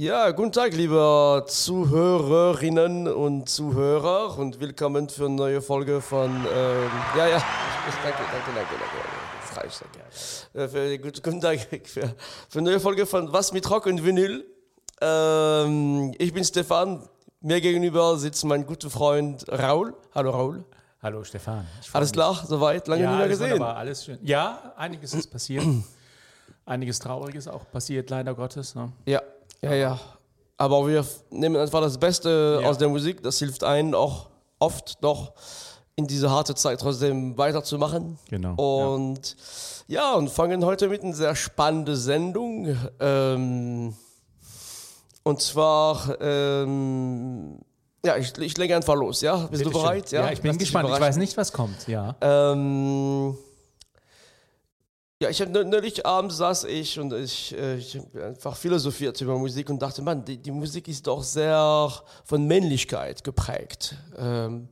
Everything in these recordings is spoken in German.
Ja, guten Tag, liebe Zuhörerinnen und Zuhörer und willkommen für eine neue Folge von, ähm, ja, ja, danke, danke, danke, danke, das reicht, danke. Äh, für, gut, guten Tag für, für eine neue Folge von Was mit Rock und Vinyl. Ähm, ich bin Stefan, mir gegenüber sitzt mein guter Freund Raul. Hallo Raul. Hallo Stefan. Alles klar, soweit? Lange ja, nicht mehr gesehen. Wunderbar, alles schön. Ja, einiges ist passiert. einiges Trauriges auch passiert, leider Gottes. Ne? Ja, ja, ja. Aber wir nehmen einfach das Beste Ja. aus der Musik. Das hilft einen auch oft noch in diese harte Zeit trotzdem weiterzumachen. Genau, Und ja, und fangen heute mit einer sehr spannenden Sendung. Ähm, und zwar, ähm, ja, ich, ich lege einfach los, ja? Bist du Bitte schön. bereit? Ja, ich bin Lass gespannt. Ich weiß nicht, was kommt. Ja. Ähm, ja, ich habe neulich abends saß ich und ich, äh, ich einfach philosophiert über Musik und dachte, Mann, die, die Musik ist doch sehr von Männlichkeit geprägt. Ähm,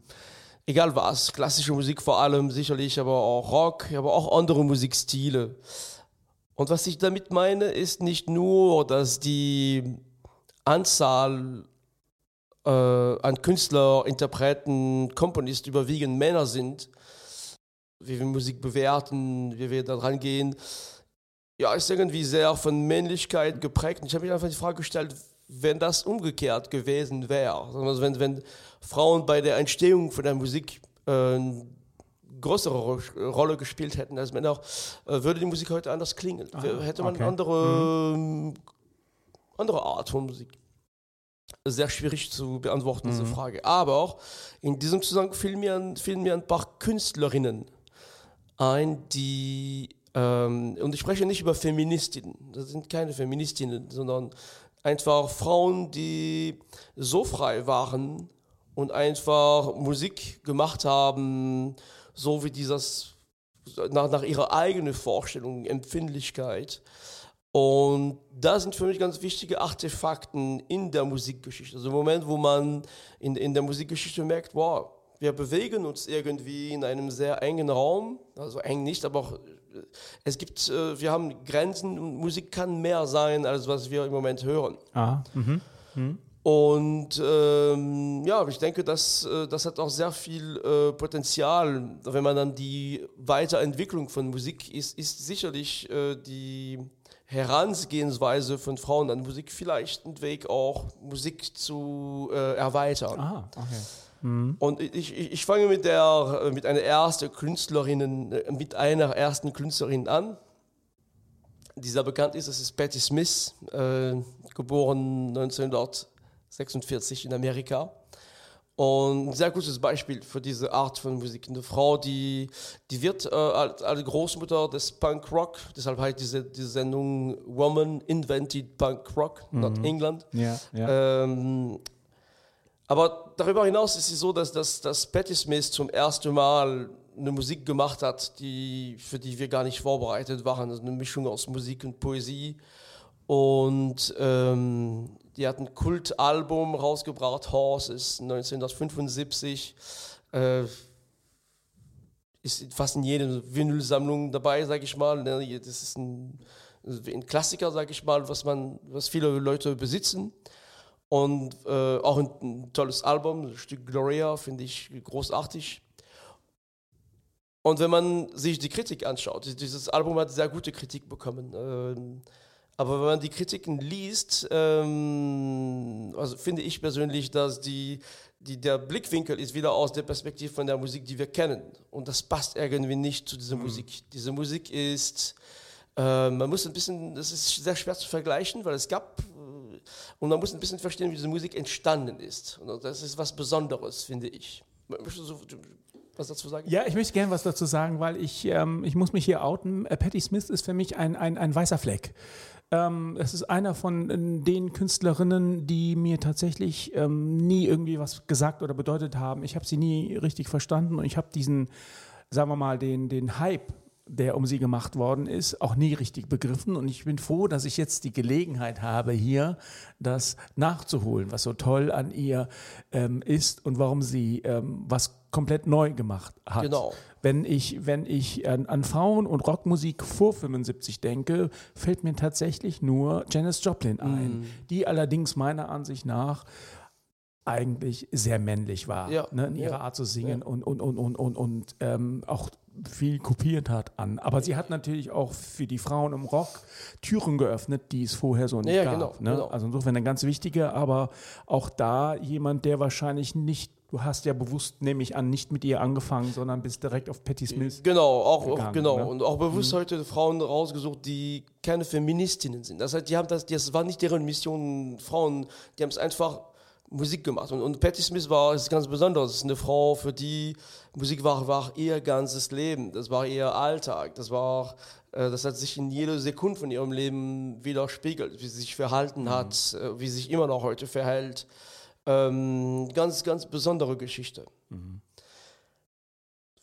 egal was, klassische Musik vor allem sicherlich, aber auch Rock, aber auch andere Musikstile. Und was ich damit meine, ist nicht nur, dass die Anzahl äh, an Künstler, Interpreten, Komponisten überwiegend Männer sind, wie wir Musik bewerten, wie wir da dran gehen, ja, ist irgendwie sehr von Männlichkeit geprägt. Und ich habe mir einfach die Frage gestellt, wenn das umgekehrt gewesen wäre, also wenn, wenn Frauen bei der Entstehung von der Musik äh, eine größere Ro- Rolle gespielt hätten als Männer, äh, würde die Musik heute anders klingen. Hätte man okay. andere, ähm, andere Art von Musik. Sehr schwierig zu beantworten, diese Frage. Aber auch in diesem Zusammenhang fielen mir, fielen mir ein paar Künstlerinnen ein, die, ähm, und ich spreche nicht über Feministinnen, das sind keine Feministinnen, sondern einfach Frauen, die so frei waren und einfach Musik gemacht haben, so wie dieses, nach, nach ihrer eigenen Vorstellung, Empfindlichkeit. Und da sind für mich ganz wichtige Artefakten in der Musikgeschichte. Also im Moment, wo man in, in der Musikgeschichte merkt, wow, wir bewegen uns irgendwie in einem sehr engen Raum, also eng nicht, aber auch, äh, es gibt, äh, wir haben Grenzen und Musik kann mehr sein, als was wir im Moment hören. Ah, mhm. Und ähm, ja, ich denke, das, äh, das hat auch sehr viel äh, Potenzial, wenn man dann die Weiterentwicklung von Musik ist, ist sicherlich äh, die Herangehensweise von Frauen an Musik vielleicht ein Weg auch Musik zu äh, erweitern. Ah, okay. Und ich, ich, ich fange mit der mit einer ersten Künstlerin, äh, mit einer ersten Künstlerin an, die sehr bekannt ist. Das ist Patti Smith, äh, geboren 1946 in Amerika. Und ein sehr gutes Beispiel für diese Art von Musik. Eine Frau, die, die wird äh, als, als Großmutter des Punk Rock, deshalb heißt diese, diese Sendung Woman Invented Punk Rock, not England. Ja, ja. Ähm, aber darüber hinaus ist es so, dass, dass, dass Patti Smith zum ersten Mal eine Musik gemacht hat, die, für die wir gar nicht vorbereitet waren. Also eine Mischung aus Musik und Poesie. Und ähm, die hat ein Kultalbum rausgebracht, Horses, 1975. Äh, ist fast in jeder Vinylsammlung dabei, sage ich mal. Ne, Das ist ein, ein Klassiker, sage ich mal, was, man, was viele Leute besitzen. Und äh, auch ein, ein tolles Album, das Stück Gloria, finde ich großartig. Und wenn man sich die Kritik anschaut, dieses Album hat sehr gute Kritik bekommen. Ähm, aber wenn man die Kritiken liest, ähm, also finde ich persönlich, dass die, die, der Blickwinkel ist wieder aus der Perspektive von der Musik, die wir kennen. Und das passt irgendwie nicht zu dieser Musik. Diese Musik ist, äh, man muss ein bisschen, das ist sehr schwer zu vergleichen, weil es gab, und man muss ein bisschen verstehen, wie diese Musik entstanden ist. Und das ist was Besonderes, finde ich. Möchtest du was dazu sagen? Ja, ich möchte gerne was dazu sagen, weil ich, ähm, ich muss mich hier outen. Äh, Patti Smith ist für mich ein, ein, ein weißer Fleck. Ähm, es ist einer von äh, den Künstlerinnen, die mir tatsächlich ähm, nie irgendwie was gesagt oder bedeutet haben. Ich habe sie nie richtig verstanden und ich habe diesen, sagen wir mal, den, den Hype der um sie gemacht worden ist, auch nie richtig begriffen. Und ich bin froh, dass ich jetzt die Gelegenheit habe, hier das nachzuholen, was so toll an ihr ähm, ist und warum sie ähm, was komplett neu gemacht hat. Genau. Wenn ich, wenn ich an, an Frauen- und Rockmusik vor 75 denke, fällt mir tatsächlich nur Janis Joplin ein, Mhm. die allerdings meiner Ansicht nach eigentlich sehr männlich war Ja, ne, in ja, ihrer Art zu singen ja. und, und, und, und, und, und ähm, auch viel kopiert hat an. Aber sie hat natürlich auch für die Frauen im Rock Türen geöffnet, die es vorher so nicht Ja, gab. genau, ne? genau. Also insofern eine ganz wichtige, aber auch da jemand, der wahrscheinlich nicht, du hast ja bewusst, nehme ich an, nicht mit ihr angefangen, sondern bist direkt auf Patti Smith. Genau, auch, auch gegangen, genau. ne? Und auch bewusst heute Frauen rausgesucht, die keine Feministinnen sind. Das heißt, die haben das, das war nicht deren Mission, Frauen, die haben es einfach Musik gemacht. Und, und Patti Smith war ist ganz besonders. Das ist eine Frau, für die Musik war, war ihr ganzes Leben. Das war ihr Alltag. Das war, äh, das hat sich in jeder Sekunde von ihrem Leben widerspiegelt, wie sie sich verhalten hat, äh, wie sie sich immer noch heute verhält. Ähm, ganz, ganz besondere Geschichte.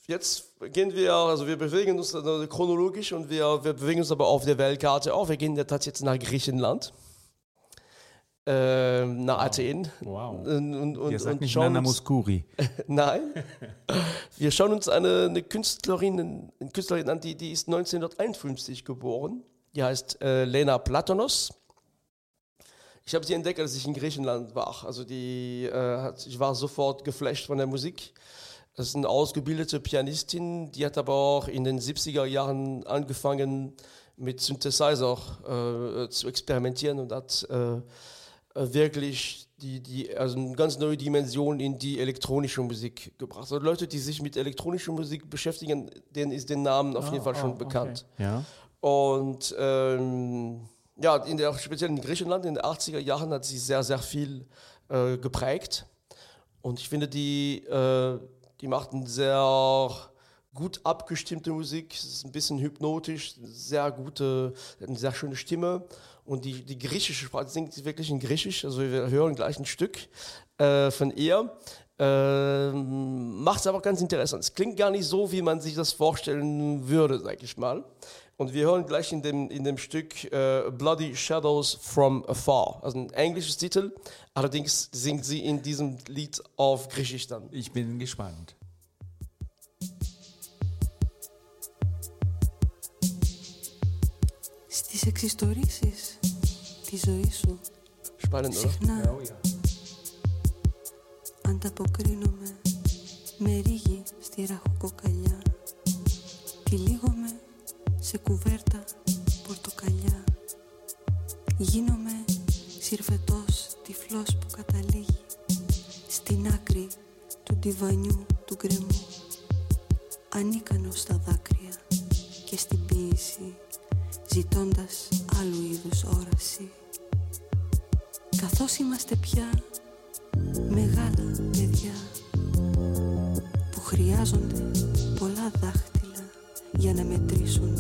Jetzt gehen wir, also wir bewegen uns äh, chronologisch und wir, wir bewegen uns aber auf der Weltkarte auch. Wir gehen jetzt jetzt nach Griechenland, ähm, nach Athen. Wow. Und, und, und, Ihr sagt und nicht schauen Nana Muscuri. Nein. Wir schauen uns eine, eine, Künstlerin, eine Künstlerin an, die, die ist 1951 geboren. Die heißt äh, Lena Platonos. Ich habe sie entdeckt, als ich in Griechenland war. Also die, äh, hat, ich war sofort geflasht von der Musik. Das ist eine ausgebildete Pianistin, die hat aber auch in den 70er Jahren angefangen mit Synthesizer äh, zu experimentieren und hat äh, äh, wirklich die, die, also eine ganz neue Dimension in die elektronische Musik gebracht. Also Leute, die sich mit elektronischer Musik beschäftigen, denen ist der Name auf jeden Fall schon oh, okay. bekannt. Ja. Und ähm, ja, in der, speziell in Griechenland in den 80er Jahren hat sie sehr, sehr viel äh, geprägt. Und ich finde, die, äh, die macht eine sehr gut abgestimmte Musik. Es ist ein bisschen hypnotisch, sehr gute, eine sehr schöne Stimme. Und die, die griechische Sprache singt sie wirklich in Griechisch. Also wir hören gleich ein Stück äh, von ihr. Ähm, Macht es aber ganz interessant. Es klingt gar nicht so, wie man sich das vorstellen würde, sag ich mal. Und wir hören gleich in dem, in dem Stück äh, Bloody Shadows from Afar. Also ein englisches Titel. Allerdings singt sie in diesem Lied auf Griechisch dann. Ich bin gespannt. Στις εξιστορήσεις της ζωής σου. Spannend, oder? συχνά ανταποκρίνομαι με ρίγη στη ραχοκοκαλιά. Τυλίγομαι σε κουβέρτα πορτοκαλιά. Γίνομαι συρφετός τυφλός που καταλήγει Στην άκρη του ντιβανιού του γκρεμού. Ανίκανος στα δάκρυα και στην ποίηση Ζητώντας άλλου είδους όραση Καθώς είμαστε πια μεγάλα παιδιά που χρειάζονται πολλά δάχτυλα για να μετρήσουν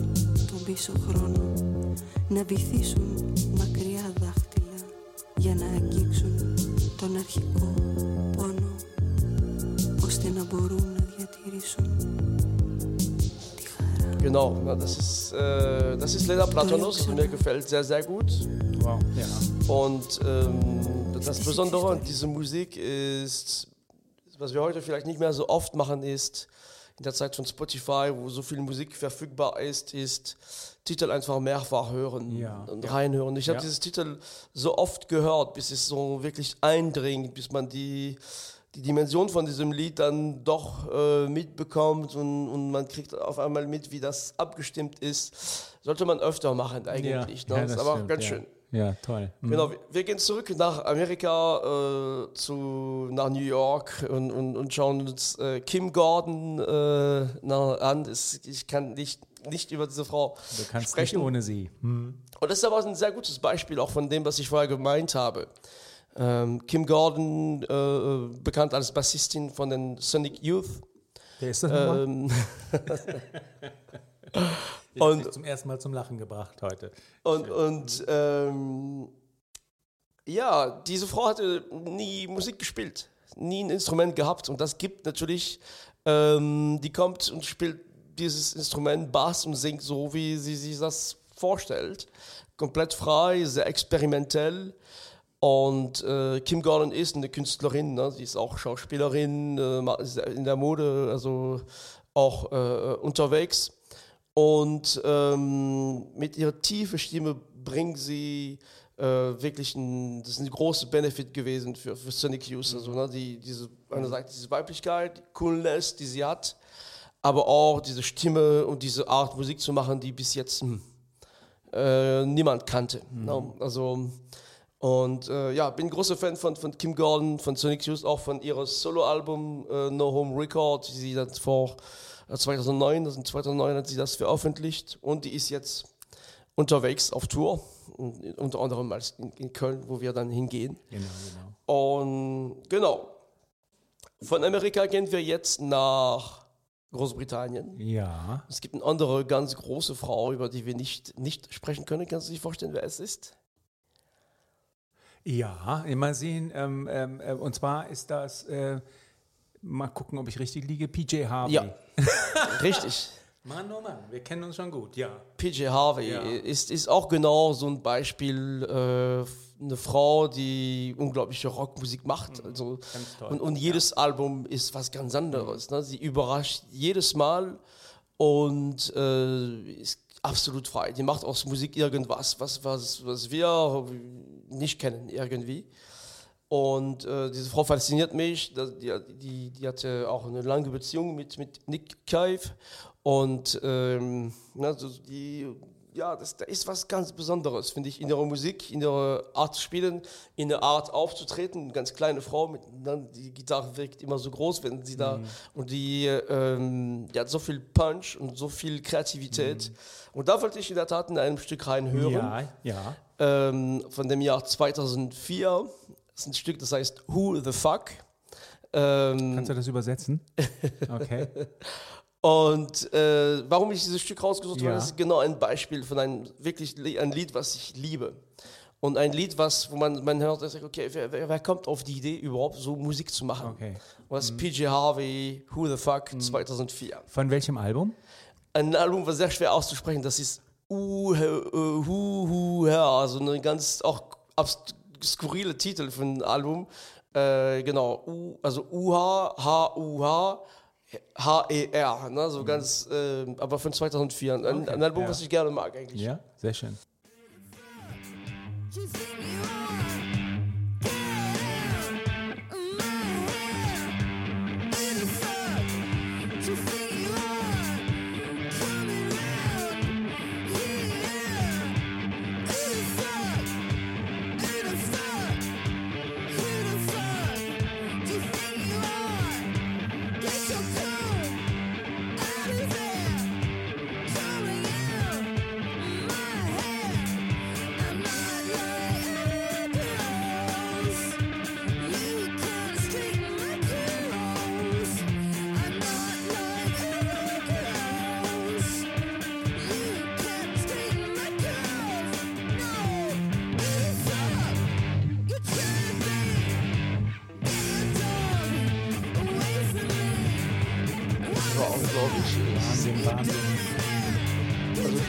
τον πίσω χρόνο να βυθίσουν μακριά δάχτυλα για να αγγίξουν τον αρχικό πόνο ώστε να μπορούν να διατηρήσουν τη χαρά. Genau, na, das ist, äh, das ist Lena Platonos, mir gefällt sehr, sehr gut. Wow. Ja. Und ähm, das Besondere an dieser Musik ist, was wir heute vielleicht nicht mehr so oft machen, ist, in der Zeit von Spotify, wo so viel Musik verfügbar ist, ist Titel einfach mehrfach hören Ja. und reinhören. Ich habe Ja. dieses Titel so oft gehört, bis es so wirklich eindringt, bis man die, die Dimension von diesem Lied dann doch äh, mitbekommt und, und man kriegt auf einmal mit, wie das abgestimmt ist. Sollte man öfter machen eigentlich. ne? Ja, das ist das aber stimmt, ganz ja. schön. Ja, toll. Mhm. Genau, wir, wir gehen zurück nach Amerika, äh, zu, nach New York und, und, und schauen uns äh, Kim Gordon äh, na, an. Es, ich kann nicht, nicht über diese Frau Du kannst sprechen. nicht ohne sie. Mhm. Und das ist aber ein sehr gutes Beispiel auch von dem, was ich vorher gemeint habe. Ähm, Kim Gordon, äh, äh, bekannt als Bassistin von den Sonic Youth. Wer ist das? Ähm, und- zum ersten Mal zum Lachen gebracht heute. Und, und ähm, ja, diese Frau hatte nie Musik gespielt, nie ein Instrument gehabt. Und das gibt natürlich, ähm, die kommt und spielt dieses Instrument Bass und singt so, wie sie sich das vorstellt. Komplett frei, sehr experimentell. Und äh, Kim Gordon ist eine Künstlerin, ne? sie ist auch Schauspielerin, äh, in der Mode, also auch äh, unterwegs. Und ähm, mit ihrer tiefen Stimme bringt sie äh, wirklich ein, das ist ein großer Benefit gewesen für, für Sonic Youth. Also, ne, die, diese, einerseits diese Weiblichkeit, die Coolness, die sie hat, aber auch diese Stimme und diese Art Musik zu machen, die bis jetzt hm, äh, niemand kannte. Ne? Also, und äh, ja, bin großer Fan von, von Kim Gordon, von Sonic Youth, auch von ihrem Soloalbum äh, No Home Record, sie dann vor äh, 2009, also 2009 hat sie das veröffentlicht und die ist jetzt unterwegs auf Tour, und, unter anderem als in, in Köln, wo wir dann hingehen. Genau, genau. Und genau, von Amerika gehen wir jetzt nach Großbritannien. Ja. Es gibt eine andere ganz große Frau, über die wir nicht, nicht sprechen können. Kannst du dir vorstellen, wer es ist? Ja, mal sehen. Ähm, ähm, äh, und zwar ist das, äh, mal gucken, ob ich richtig liege, PJ Harvey. Ja, richtig. Mann, oh Mann, wir kennen uns schon gut, ja. PJ Harvey Ja. ist, ist auch genau so ein Beispiel, äh, eine Frau, die unglaubliche Rockmusik macht. Also, Mhm. ganz toll. und, und jedes Album ist was ganz anderes. Ne? Sie überrascht jedes Mal und äh, ist absolut frei. Die macht aus Musik irgendwas, was, was, was wir nicht kennen irgendwie. Und äh, diese Frau fasziniert mich. Die, die, die hatte auch eine lange Beziehung mit, mit Nick Cave. Und ähm, ne, so die, ja, das, da ist was ganz Besonderes, finde ich, in ihrer Musik, in ihrer Art zu spielen, in der Art aufzutreten. Eine ganz kleine Frau, mit, ne, die Gitarre wirkt immer so groß, wenn sie da. Und die, ähm, die hat so viel Punch und so viel Kreativität. Und da wollte ich in der Tat in einem Stück reinhören Ja, ja. ähm, von dem Jahr 2004. Das ist ein Stück, das heißt Who the Fuck. Ähm, Kannst du das übersetzen? Okay. Und äh, warum ich dieses Stück rausgesucht habe, Ja. das ist genau ein Beispiel von einem wirklich li- ein Lied, was ich liebe. Und ein Lied, was, wo man, man hört, sagt, okay, wer, wer, kommt auf die Idee, überhaupt so Musik zu machen? Okay. Mhm. Das ist PJ Harvey, Who the Fuck, 2004. Von welchem Album? Ein Album war sehr schwer auszusprechen, das ist Uh, Hu, Hu, ja, also ein ganz auch skurrile Titel für ein Album. Äh, genau, U, also UH, H-U-H, H-E-R, ne, so ganz, äh, aber von 2004. Ein, Okay, ein Album, ja. was ich gerne mag eigentlich. Ja, sehr schön.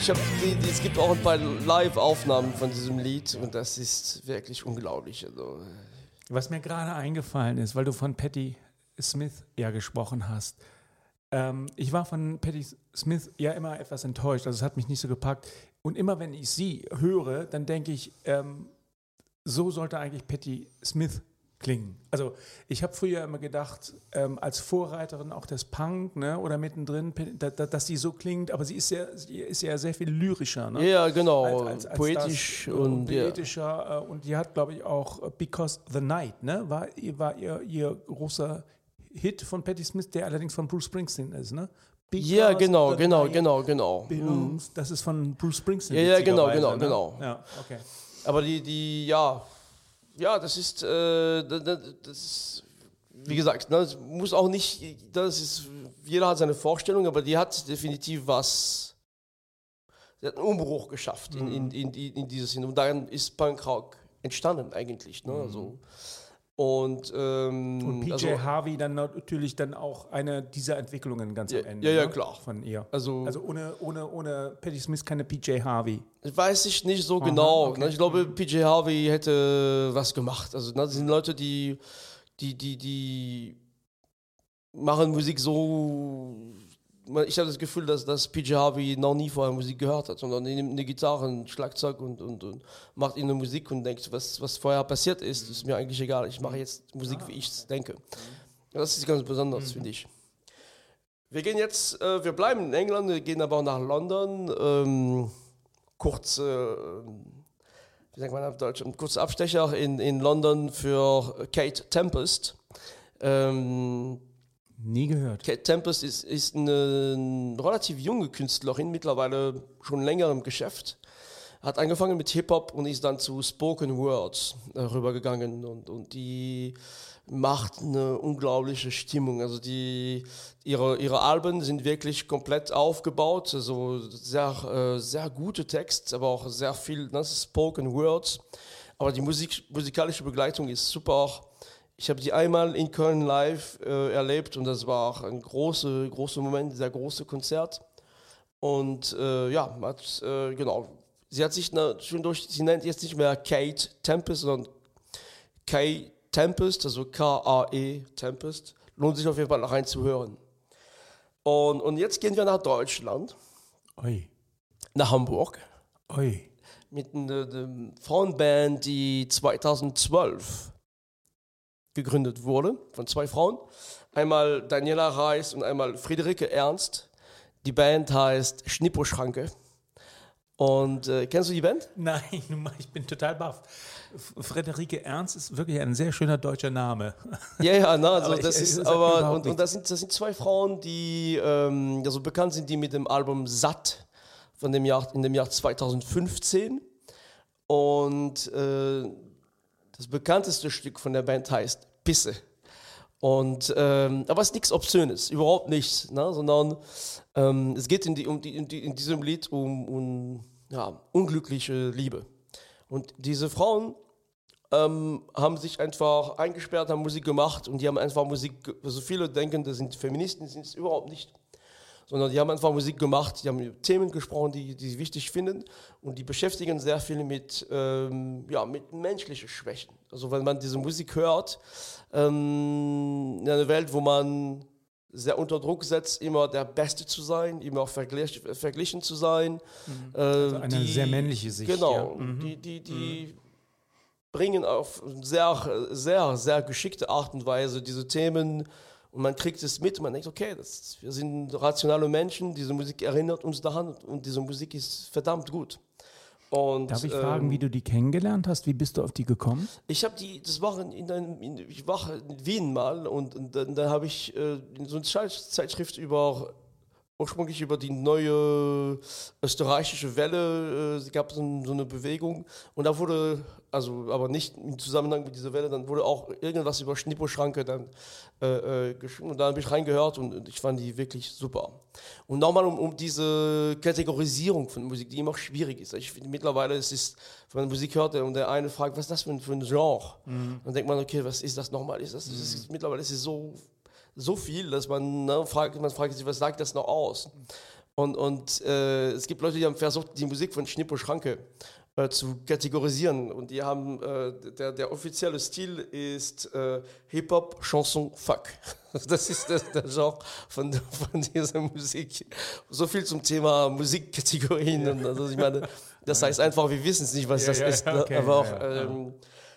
Ich hab die, die, es gibt auch ein paar Live-Aufnahmen von diesem Lied und das ist wirklich unglaublich. Also, Was mir gerade eingefallen ist, weil du von Patti Smith ja gesprochen hast. Ähm, ich war von Patti Smith ja immer etwas enttäuscht, also es hat mich nicht so gepackt. Und immer wenn ich sie höre, dann denke ich, ähm, so sollte eigentlich Patti Smith klingen. Also ich habe früher immer gedacht, ähm, als Vorreiterin auch des Punk ne, oder mittendrin, da, da, dass sie so klingt, aber sie ist ja, sie ist ja sehr viel lyrischer. Ne? ja, genau, als- als- als poetisch das, äh, und ja. poetischer äh, und die hat glaube ich auch Because the Night ne war ihr war ihr, ihr großer Hit von Patti Smith der allerdings von Bruce Springsteen ist ne Ja, Because genau, the genau, night genau, genau. belongs- das ist von Bruce Springsteen Ja, ja, genau, genau, ne? genau. ja okay Aber die, die, ja, ja, das ist, äh, das, ist, wie gesagt, ne, muss auch nicht, das ist, jeder hat seine Vorstellung, aber die hat definitiv was, sie hat einen Umbruch geschafft in, in, in, in, in dieses Hin. Und daran ist Punkrock entstanden eigentlich, ne, also, und, ähm, und PJ also, Harvey dann natürlich dann auch eine dieser Entwicklungen ganz Ja, am Ende ja, ja, ne? klar. von ihr Also- also ohne ohne ohne Patti Smith keine PJ Harvey Weiß ich nicht so genau. okay. Ne? Ich glaube, PJ Harvey hätte was gemacht. Also, ne, das sind Leute, die, die, die, die machen Musik so, ich habe das Gefühl, dass, dass PJ Harvey noch nie vorher Musik gehört hat, sondern er nimmt eine Gitarre, ein Schlagzeug und, und, und macht ihnen Musik und denkt, was, was vorher passiert ist, ist mir eigentlich egal. Ich mache jetzt Musik, wie ich es denke. Das ist ganz besonders, finde ich. Wir gehen jetzt, äh, wir bleiben in England, wir gehen aber auch nach London. Ähm, kurz, äh, wie sagt man auf Deutsch, ein kurzer Abstecher in, in London für Kate Tempest. Ähm, Nie gehört. Kate Tempest ist, ist eine, relativ junge Künstlerin, mittlerweile schon länger im Geschäft. Hat angefangen mit Hip-Hop und ist dann zu Spoken Words äh, rübergegangen. Und, und die macht eine unglaubliche Stimmung. Also die, ihre, ihre Alben sind wirklich komplett aufgebaut. Also sehr, äh, sehr gute Texte, aber auch sehr viel ne, Spoken Words. Aber die Musik, musikalische Begleitung ist super. Ich habe die einmal in Köln live äh, erlebt und das war auch ein großer großer Moment, ein sehr großes Konzert. Und äh, ja, hat, äh, genau. Sie hat sich na, schon durch, sie nennt jetzt nicht mehr Kate Tempest, sondern K Tempest, also K-A-E Tempest. Lohnt sich auf jeden Fall noch reinzuhören. Und, und jetzt gehen wir nach Deutschland, Oi. nach Hamburg, Oi. mit einer, einer Frauenband, die 2012 gegründet wurde, von zwei Frauen. Einmal Daniela Reis und einmal Friederike Ernst. Die Band heißt Schnipposchranke. Und äh, kennst du die Band? Nein, ich bin total baff. F- Frederike Ernst ist wirklich ein sehr schöner deutscher Name. Ja, ja, na, also Aber das ich- ist aber und, und das sind das sind zwei Frauen, die ähm, also bekannt sind, die mit dem Album Satt von dem Jahr in dem Jahr 2015 und äh, das bekannteste Stück von der Band heißt Pisse. Und ähm, aber es ist nichts Obszönes, überhaupt nichts, ne? sondern ähm, es geht in, die, um die, in, die, in diesem Lied um, um ja, unglückliche Liebe. Und diese Frauen ähm, haben sich einfach eingesperrt, haben Musik gemacht und die haben einfach Musik, ge- also viele denken, das sind Feministen, sind es überhaupt nicht. Sondern die haben einfach Musik gemacht, die haben über Themen gesprochen, die, die sie wichtig finden und die beschäftigen sehr viel mit, ähm, ja, mit menschlichen Schwächen. Also wenn man diese Musik hört, ähm, in einer Welt, wo man sehr unter Druck setzt, immer der Beste zu sein, immer verglich, verglichen zu sein. Äh, Also eine sehr männliche Sicht, Genau, ja. Mhm. die, die, die bringen auf sehr, sehr, sehr geschickte Art und Weise diese Themen und man kriegt es mit und man denkt, okay, das, wir sind rationale Menschen, diese Musik erinnert uns daran und diese Musik ist verdammt gut. Und, Darf ich ähm, fragen, wie du die kennengelernt hast? Wie bist du auf die gekommen? ich habe die, das war in, in, in ich war in Wien mal und, und dann, dann habe ich äh, so eine Zeit- Zeitschrift über ursprünglich über die neue österreichische Welle, äh, es gab so, ein- so eine Bewegung und da wurde, also aber nicht im Zusammenhang mit dieser Welle, dann wurde auch irgendwas über Schnipposchranke dann äh, äh, geschrieben und da habe ich reingehört und, ich fand die wirklich super. Und nochmal um, um diese Kategorisierung von Musik, die immer schwierig ist. Ich finde mittlerweile ist es, wenn man Musik hört und der eine fragt, was ist das für ein, für ein Genre? Dann denkt man, okay, was ist das nochmal? Ist das, das ist, mittlerweile ist es so so viel, dass man, ne, fragt, man fragt sich, was sagt das noch aus? Und, und äh, es gibt Leute, die haben versucht, die Musik von Schnippo Schranke äh, zu kategorisieren. Und die haben, äh, der, der offizielle Stil ist äh, Hip-Hop, Chanson, Fuck. Das ist das, der Genre von, von dieser Musik. So viel zum Thema Musikkategorien. Und Also ich meine, das heißt einfach, wir wissen es nicht, was Ja, das ja, ist. Ne? okay, Aber auch, ähm,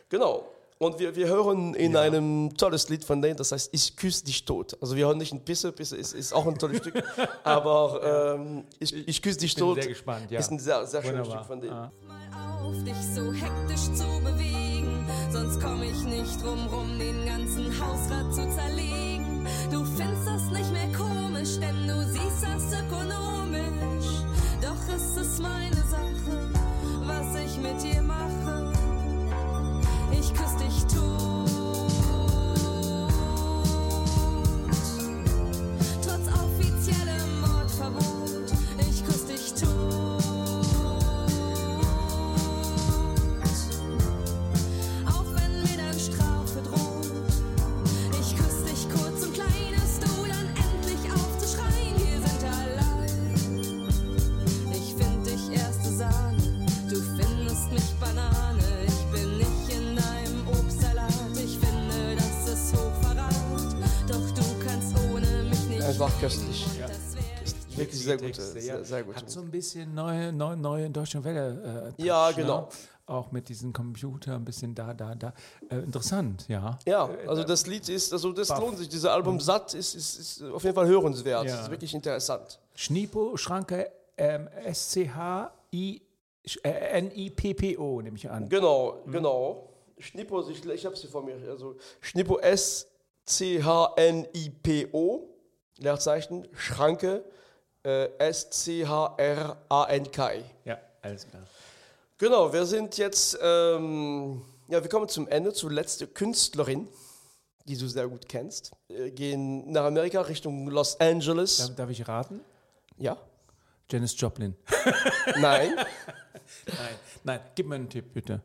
genau. Und wir, wir hören in einem tolles Lied von denen, das heißt Ich küsse dich tot. Also wir hören nicht ein Pisse, Pisse ist, ist auch ein tolles Stück, aber ähm, ich, ich küsse dich bin tot sehr gespannt, ja. ist ein sehr, sehr schönes. Stück von denen. Ah. mal auf, dich so hektisch zu bewegen. Sonst komm ich nicht drum rum, den ganzen Hausrat zu zerlegen. Du findest das nicht mehr komisch, denn du siehst das ökonomisch. Doch es ist meine Sache, was ich mit dir mache. Ich küss dich tot. Sehr Texte, gute, ja. sehr, sehr gute. Hat so ein bisschen neue, neue, neue deutsche Welle. Äh, Ja, Touch, genau. Ne? Auch mit diesem Computer, ein bisschen da, da, da. Äh, interessant, ja. Ja, also das Lied ist, also das Baff. lohnt sich. Dieser Album satt ist, ist, ist auf jeden Fall hörenswert. Ja. Das ist wirklich interessant. Schnipo, Schranke, ähm, S-C-H-I, äh, N-I-P-P-O, nehme ich an. Genau, genau. Schnippo, ich, ich habe sie vor mir. Also Schnippo S-C-H-N-I-P-O, Leerzeichen, Schranke, äh, S-C-H-R-A-N-K. Ja, alles klar. Genau, wir sind jetzt, ähm, ja, wir kommen zum Ende, zur letzten Künstlerin, die du sehr gut kennst. Wir gehen nach Amerika Richtung Los Angeles. Darf, darf ich raten? Ja? Janis Joplin. Nein? Nein, nein, gib mir einen Tipp, bitte.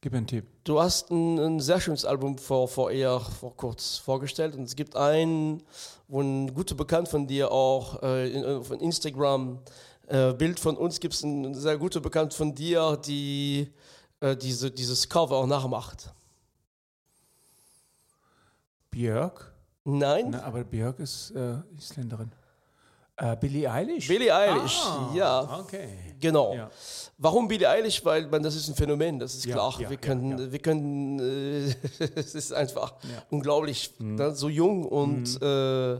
Gib einen Tipp. Du hast ein, ein sehr schönes Album vor, vor eher vor kurz vorgestellt und es gibt ein, wo ein guter Bekannt von dir auch äh, in, auf Instagram äh, Bild von uns gibt es ein sehr guter Bekannt von dir, die äh, diese, dieses Cover auch nachmacht. Björk? Nein? Na, aber Björk ist äh, Isländerin. Äh, Billie Eilish? Billie Eilish, Ah, ja. Okay. Genau. Ja. Warum Billie Eilish? Weil man, das ist ein Phänomen, das ist Ja, klar. ja, wir ja, können, ja. wir können, äh, es ist einfach Ja. Mhm. unglaublich, ne? so jung und äh,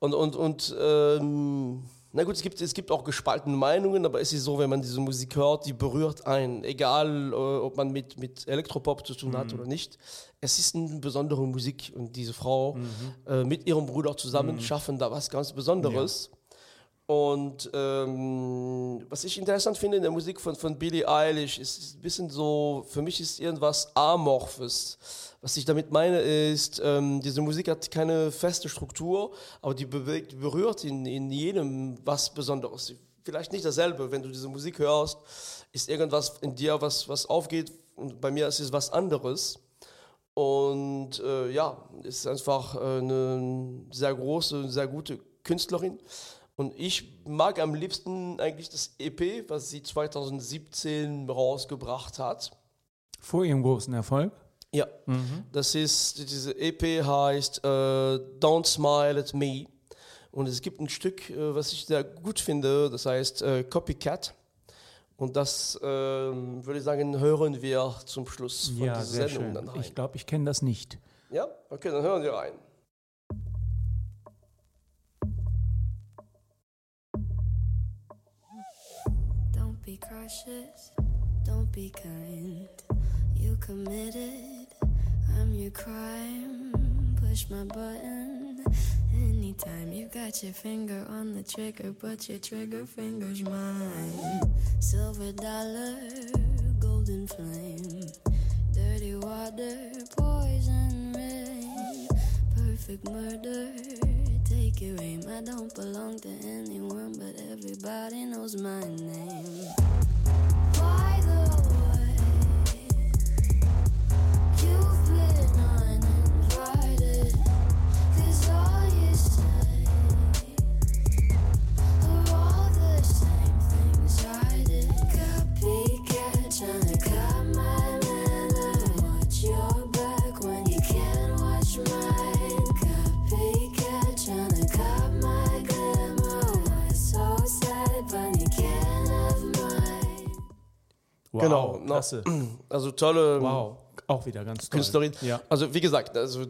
und und und ähm, na gut, es gibt es gibt auch gespaltene Meinungen, aber es ist so, wenn man diese Musik hört, die berührt einen, egal äh, ob man mit mit Elektropop zu tun Mhm. hat oder nicht. Es ist eine besondere Musik und diese Frau Mhm. äh, mit ihrem Bruder zusammen schaffen da was ganz Besonderes. Und ähm, was ich interessant finde in der Musik von, von Billie Eilish, ist, ist ein bisschen so, für mich ist irgendwas Amorphes. Was ich damit meine ist, ähm, diese Musik hat keine feste Struktur, aber die bewegt, berührt in, in jedem was Besonderes. Vielleicht nicht dasselbe, wenn du diese Musik hörst, ist irgendwas in dir, was, was aufgeht und bei mir ist es was anderes. Und äh, ja, ist einfach äh, eine sehr große, sehr gute Künstlerin. Und ich mag am liebsten eigentlich das EP, was sie 2017 rausgebracht hat. Vor ihrem großen Erfolg? Ja, das ist, diese EP heißt äh, Don't Smile at Me. Und es gibt ein Stück, äh, was ich sehr gut finde, das heißt äh, Copycat. Und das, ähm, würde ich sagen, hören wir zum Schluss von Ja, dieser Sendung schön. dann rein. Ich glaube, ich kenne das nicht. Ja, okay, dann hören wir rein. Cautious, don't be kind. You committed, I'm your crime. Push my button anytime. You got your finger on the trigger, but your trigger finger's mine. Silver dollar, golden flame. Dirty water, poison rain. Perfect murder, take your aim. I don't belong to anyone, but everybody knows my name. By the Wow, Genau, klasse. Also tolle Wow, auch wieder ganz toll. Künstlerin. Ja. Also wie gesagt, also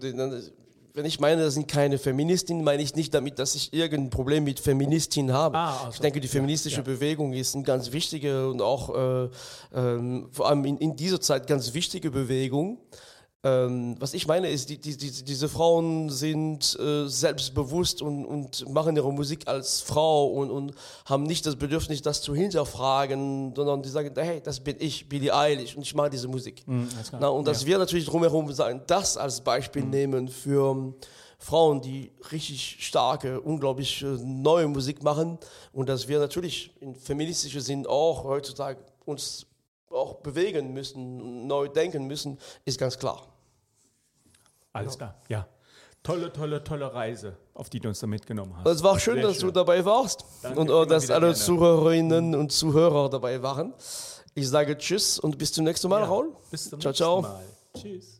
wenn ich meine, das sind keine Feministinnen, meine ich nicht damit, dass ich irgendein Problem mit Feministinnen habe. Ah, also, ich denke, die feministische ja. Bewegung ist eine ganz wichtige und auch äh, ähm, vor allem in, in dieser Zeit ganz wichtige Bewegung. Ähm, was ich meine ist, die, die, die, diese Frauen sind äh, selbstbewusst und, und machen ihre Musik als Frau und, und haben nicht das Bedürfnis, das zu hinterfragen, sondern die sagen, hey, das bin ich, Billie Eilish, und ich mache diese Musik. klar. Na, und dass Ja. wir natürlich drumherum sagen, das als Beispiel nehmen für ähm, Frauen, die richtig starke, unglaublich äh, neue Musik machen und dass wir natürlich in feministischer Sinn auch heutzutage uns auch bewegen müssen, neu denken müssen, ist ganz klar. Alles klar, ja. Tolle, tolle, tolle Reise, auf die du uns da mitgenommen hast. Es war schön, Sehr dass du dabei warst Danke, und dass alle gerne. Zuhörerinnen und Zuhörer dabei waren. Ich sage Tschüss und bis zum nächsten Mal, Ja, Raul. Bis zum Ciao, nächsten ciao. Mal. Tschüss.